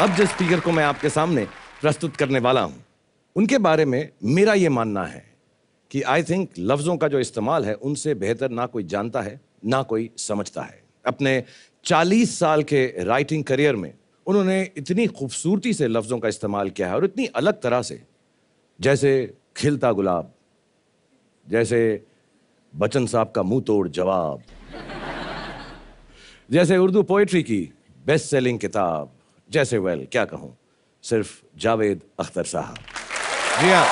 अब जिस स्पीकर को मैं आपके सामने प्रस्तुत करने वाला हूँ, उनके बारे में मेरा यह मानना है कि आई थिंक लफ्जों का जो इस्तेमाल है, उनसे बेहतर ना कोई जानता है, ना कोई समझता है। अपने 40 साल के राइटिंग करियर में उन्होंने इतनी खूबसूरती से लफ्जों का इस्तेमाल किया है और इतनी अलग तरह से, जैसे खिलता गुलाब, जैसे बच्चन साहब का मुँह तोड़ जवाब, जैसे उर्दू पोइट्री की बेस्ट सेलिंग किताब जैसे वेल क्या कहूँ? सिर्फ़ जावेद अख्तर साहब। जी हाँ।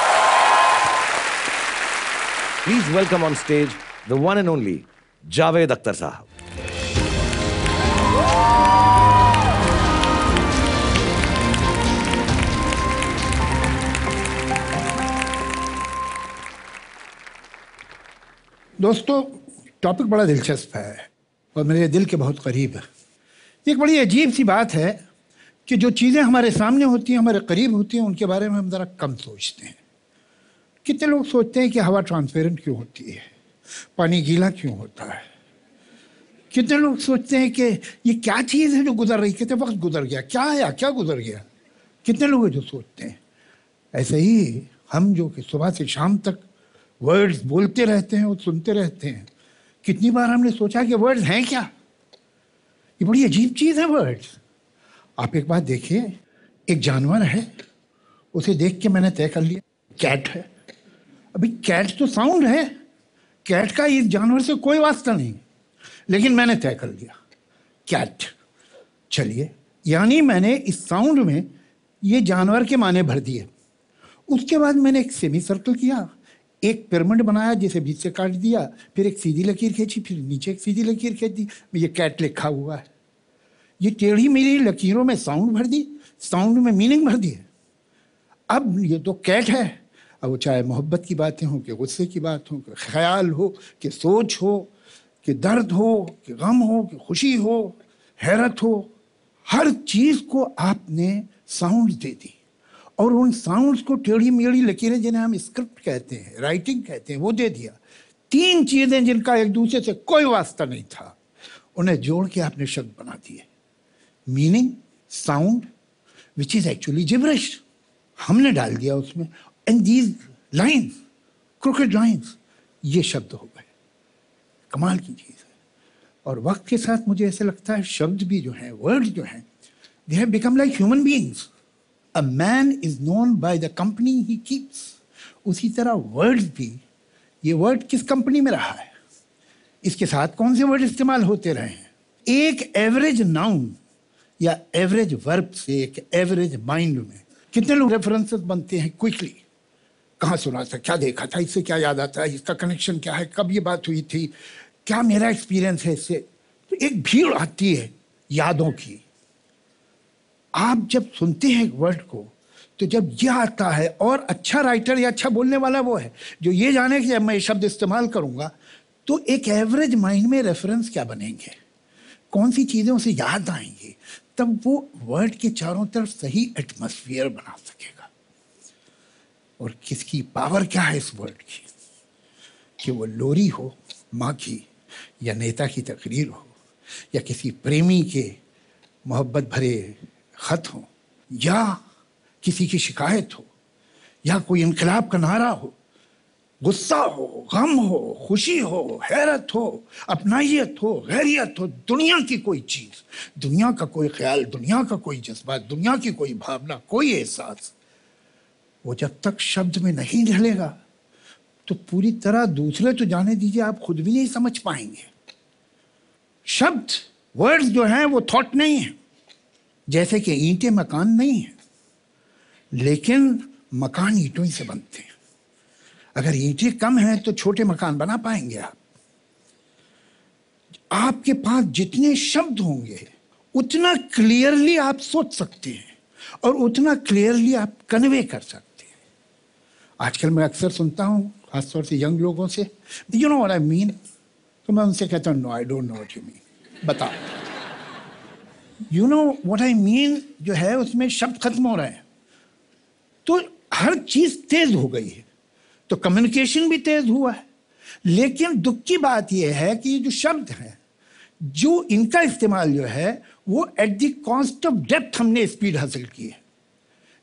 Please welcome on stage the one and only Javed Akhtar साहब। दोस्तों टॉपिक बड़ा दिलचस्प है और मेरे दिल के बहुत करीब है। एक बड़ी अजीब सी बात है कि जो चीज़ें हमारे सामने होती हैं, हमारे करीब होती हैं, उनके बारे में हम ज़रा कम सोचते हैं। कितने लोग सोचते हैं कि हवा ट्रांसपेरेंट क्यों होती है? पानी गीला क्यों होता है? कितने लोग सोचते हैं कि ये क्या चीज़ है जो गुजर रही कितने वक्त गुजर गया? क्या आया? क्या गुजर गया? कितने लोग जो सोचते हैं? ऐसे ही हम जो कि सुबह से शाम तक वर्ड्स बोलते रहते हैं और सुनते रहते हैं। कितनी बार हमने सोचा कि वर्ड्स हैं क्या? ये बड़ी अजीब चीज़ है वर्ड्स आप एक बात देखिए, एक जानवर है, उसे देख के मैंने तय कर लिया, कैट है। अभी कैट तो साउंड है, कैट का इस जानवर से कोई वास्ता नहीं, लेकिन मैंने तय कर लिया, कैट। चलिए, यानी मैंने इस साउंड में ये जानवर के माने भर दिए। उसके बाद मैंने एक सेमी सर्कल किया, एक पिरामिड बनाया, जिसे बीच से काट दिया, फिर एक सीधी लकीर खींची, फिर नीचे एक सीधी लकीर खींच दी ये कैट लिखा हुआ है। ये टेढ़ी मेरी लकीरों में साउंड भर दी, साउंड में मीनिंग भर दिए अब ये तो कैट है। अब वो चाहे मोहब्बत की बातें हों, कि गुस्से की बात हो, कि ख्याल हो, कि सोच हो, कि दर्द हो, कि गम हो, कि खुशी हो, हैरत हो, हर चीज़ को आपने साउंड दे दी। और उन साउंड्स को टेढ़ी मेढ़ी लकीरें जिन्हें हम स्क्रिप्ट कहते हैं, राइटिंग कहते हैं, वो दे दिया। तीन चीज़ें जिनका एक दूसरे से कोई वास्ता नहीं था, उन्हें जोड़ के आपने शब्द बना दिए। Meaning sound which is actually gibberish हमने डाल दिया उसमें। And these lines cricket lines ये शब्द हो गए। कमाल की चीज़ है। और वक्त के साथ मुझे ऐसे लगता है, शब्द भी जो हैं वर्ड जो हैं they have become like human beings a man is known by the company he keeps उसी तरह वर्ड भी, ये वर्ड किस कंपनी में रहा है? इसके साथ कौन से वर्ड इस्तेमाल होते रहे हैं? एक एवरेज नाउन या एवरेज वर्ब से एक एवरेज माइंड में, कितने लोग रेफरेंसेस बनते हैं क्विकली कहाँ सुना था, क्या देखा था, इससे क्या याद आता है, इसका कनेक्शन क्या है, कब ये बात हुई थी, क्या मेरा एक्सपीरियंस है इससे? तो एक भीड़ आती है यादों की। आप जब सुनते हैं एक वर्ड को तो जब यह आता है, और अच्छा राइटर या अच्छा बोलने वाला वो है, जो ये जाने कि जब मैं ये शब्द इस्तेमाल करूँगा तो एक एवरेज माइंड में रेफरेंस क्या बनेंगे? कौन सी चीज़ें उसे याद आएँगी? तब वो वर्ल्ड के चारों तरफ़ सही एटमोसफियर बना सकेगा। और किसकी पावर क्या है इस वर्ल्ड की? कि वो लोरी हो, माँ की, या नेता की तकरीर हो, या किसी प्रेमी के मोहब्बत भरे खत हो, या किसी की शिकायत हो, या कोई इनकलाब का नारा हो गुस्सा हो, गम हो, खुशी हो, हैरत हो अपनाइत हो, गैरियत हो, दुनिया की कोई चीज़, दुनिया का कोई ख्याल, दुनिया का कोई जज्बा, दुनिया की कोई भावना, कोई एहसास, वो जब तक शब्द में नहीं ढलेगा तो पूरी तरह दूसरे तो जाने दीजिए, आप खुद भी नहीं समझ पाएँगे। शब्द वर्ड्स जो हैं, वो थॉट नहीं है, जैसे कि ईंटें मकान नहीं है, लेकिन मकान ईंटों से बनते हैं। अगर ईंटें कम हैं तो छोटे मकान बना पाएँगे आप। आपके पास जितने शब्द होंगे, उतना क्लियरली आप सोच सकते हैं और उतना क्लियरली आप कन्वे कर सकते हैं। आजकल मैं अक्सर सुनता हूँ, खासतौर से यंग लोगों से यू नो आई मीन तो मैं उनसे कहता हूँ no I don't know you mean बताओ। You know what I mean जो है, उसमें शब्द खत्म हो रहे हैं। तो हर चीज़ तेज हो गई है। तो कम्युनिकेशन भी तेज हुआ है। लेकिन दुख की बात यह है कि ये जो शब्द हैं, जो इनका इस्तेमाल जो है, वो at the cost of depth हमने स्पीड हासिल की है।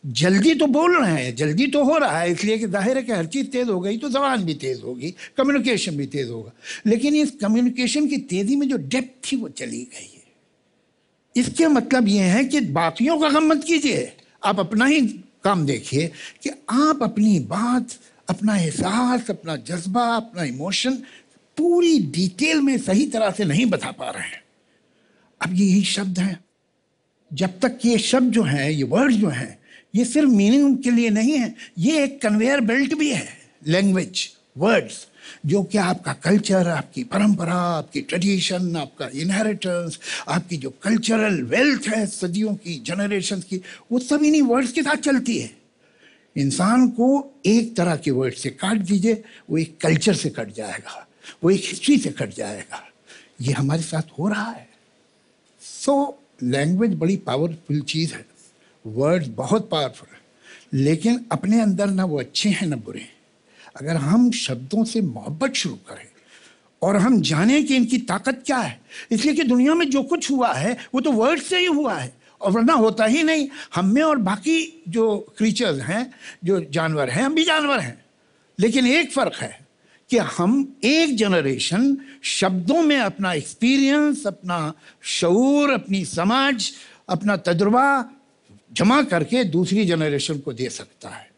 जल्दी तो बोल रहे हैं, जल्दी तो हो रहा है, इसलिए कि ज़ाहिर है कि हर चीज़ तेज़ हो गई तो जबान भी तेज़ होगी कम्युनिकेशन भी तेज़ होगा। लेकिन इस कम्युनिकेशन की तेज़ी में जो डेप्थ थी, वो चली गई है। इसके मतलब ये है कि बाकियों का गम मत कीजिए। आप अपना ही काम देखिए कि आप अपनी बात अपना एहसास, अपना जज्बा, अपना इमोशन पूरी डिटेल में सही तरह से नहीं बता पा रहे हैं। अब ये यही शब्द हैं। जब तक ये शब्द जो हैं, ये वर्ड जो हैं, ये सिर्फ़ मीनिंग के लिए नहीं है, ये एक कन्वेयर बेल्ट भी है। लैंग्वेज वर्ड्स जो कि आपका कल्चर आपकी परंपरा, आपकी ट्रेडिशन आपका इनहेरिटेंस आपकी जो कल्चरल वेल्थ है सदियों की जनरेशन की, वो सब इन्हीं वर्ड्स के साथ चलती है। इंसान को एक तरह के वर्ड से काट दीजिए वो एक कल्चर से कट जाएगा वो एक हिस्ट्री से कट जाएगा। ये हमारे साथ हो रहा है। सो so, लैंग्वेज बड़ी पावरफुल चीज़ है। वर्ड्स बहुत पावरफुल है। लेकिन अपने अंदर ना वो अच्छे हैं ना बुरे हैं। अगर हम शब्दों से मोहब्बत शुरू करें और हम जानें कि इनकी ताकत क्या है इसलिए कि दुनिया में जो कुछ हुआ है वो तो वर्ड से ही हुआ है। और वरना होता ही नहीं। हम में और बाकी जो क्रीचर्स हैं, जो जानवर हैं, हम भी जानवर हैं। लेकिन एक फ़र्क है कि हम एक जनरेशन शब्दों में अपना एक्सपीरियंस अपना शूर अपनी समझ अपना तजुर्बा जमा करके दूसरी जनरेशन को दे सकता है।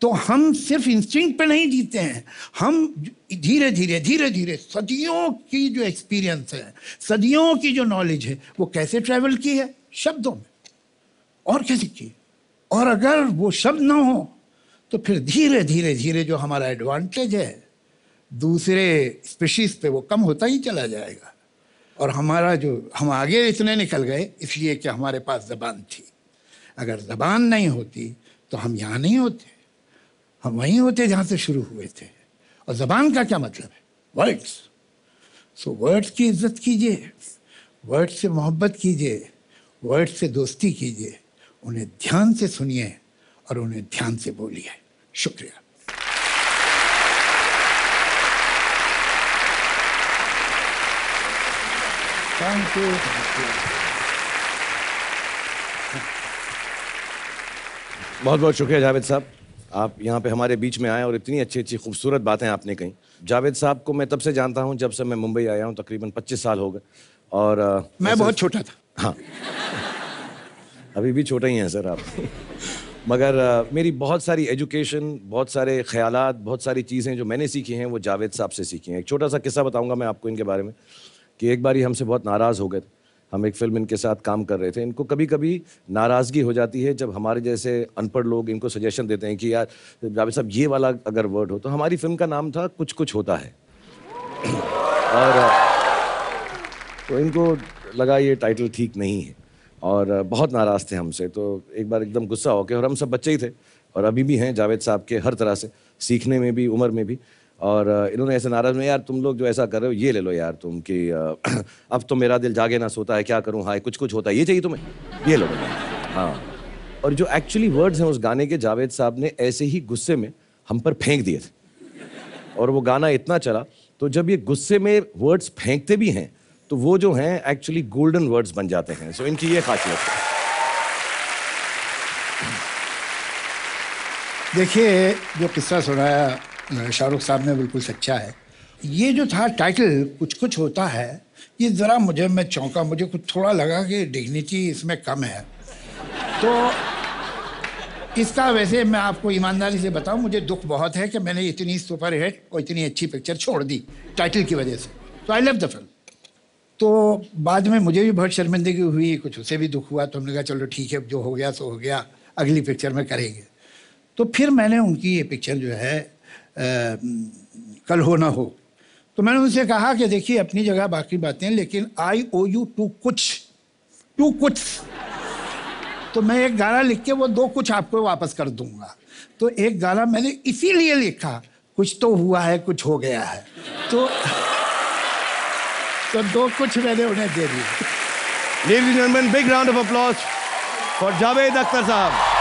तो हम सिर्फ़ इंस्टिंक्ट पे नहीं जीते हैं। हम धीरे धीरे धीरे धीरे सदियों की जो एक्सपीरियंस है, सदियों की जो नॉलेज है, वो कैसे ट्रैवल की है? शब्दों में। और कैसे की और अगर वो शब्द ना हो तो फिर धीरे धीरे धीरे जो हमारा एडवांटेज है, दूसरे स्पीशीज पे वो कम होता ही चला जाएगा। और हमारा जो, हम आगे इतने निकल गए, इसलिए कि हमारे पास जबान थी। अगर जबान नहीं होती तो हम यहाँ नहीं होते। हम वहीं होते जहाँ से शुरू हुए थे। और जबान का क्या मतलब है? वर्ड्स सो वर्ड्स की इज़्ज़त कीजिए। वर्ड से मोहब्बत कीजिए। वर्ड से दोस्ती कीजिए उन्हें ध्यान से सुनिए और उन्हें ध्यान से बोलिए। शुक्रिया। थैंक यू बहुत बहुत शुक्रिया जावेद साहब। आप यहाँ पे हमारे बीच में आए और इतनी अच्छी अच्छी खूबसूरत बातें आपने कही। जावेद साहब को मैं तब से जानता हूँ जब से मैं मुंबई आया हूँ तकरीबन 25 साल हो गए। और मैं बहुत छोटा था। हाँ। अभी भी छोटे ही हैं सर आप। मगर अ, मेरी बहुत सारी एजुकेशन बहुत सारे ख्यालात बहुत सारी चीज़ें जो मैंने सीखी हैं वो जावेद साहब से सीखी हैं। एक छोटा सा किस्सा बताऊँगा मैं आपको इनके बारे में कि एक बार ही हमसे बहुत नाराज़ हो गए थे। हम एक फ़िल्म इनके साथ काम कर रहे थे। इनको कभी कभी नाराज़गी हो जाती है जब हमारे जैसे अनपढ़ लोग इनको सजेशन देते हैं कि यार जावेद साहब ये वाला अगर वर्ड हो तो हमारी फ़िल्म का नाम था कुछ कुछ होता है। और तो इनको लगा ये टाइटल ठीक नहीं है। और बहुत नाराज़ थे हमसे। तो एक बार एकदम गुस्सा हो गया और हम सब बच्चे ही थे, और अभी भी हैं जावेद साहब के हर तरह से, सीखने में भी, उम्र में भी। और इन्होंने ऐसे नाराज़ में, यार, तुम लोग जो ऐसा कर रहे हो, ये ले लो यार तुम कि अब तो मेरा दिल जागे ना सोता है, क्या करूँ? हाय, कुछ कुछ होता है, ये चाहिए तुम्हें, ये लो। हाँ। और जो एक्चुअली वर्ड्स हैं उस गाने के, जावेद साहब ने ऐसे ही गुस्से में हम पर फेंक दिए थे। और वो गाना इतना चला तो जब ये गुस्से में वर्ड्स फेंकते भी हैं तो वो जो हैं एक्चुअली गोल्डन वर्ड्स बन जाते हैं। सो so, इनकी ये खासियत है। देखिए जो किस्सा सुनाया शाहरुख साहब ने बिल्कुल सच्चा है। ये जो था टाइटल कुछ कुछ होता है ये ज़रा मुझे मैं चौंका मुझे कुछ थोड़ा लगा कि डिग्निटी इसमें कम है। तो इसका वैसे मैं आपको ईमानदारी से बताऊँ मुझे दुख बहुत है कि मैंने इतनी सुपर हिट और इतनी अच्छी पिक्चर छोड़ दी टाइटल की वजह से। तो आई लव द फ़िल्म तो बाद में मुझे भी बहुत शर्मिंदगी हुई कुछ उसे भी दुख हुआ तो हमने कहा चलो ठीक है जो हो गया सो हो गया अगली पिक्चर में करेंगे। तो फिर मैंने उनकी ये पिक्चर जो है अ, कल हो ना हो तो मैंने उनसे कहा कि देखिए अपनी जगह बाकी बातें लेकिन आई ओ यू टू कुछ टू कुछ। तो मैं एक गाना लिख के वो दो कुछ आपको वापस कर दूँगा। तो एक गाना मैंने इसीलिए लिखा कुछ तो हुआ है कुछ हो गया है। तो तो दो कुछ मैंने उन्हें दे दिया ladies big round of applause for Javed Akhtar साहब।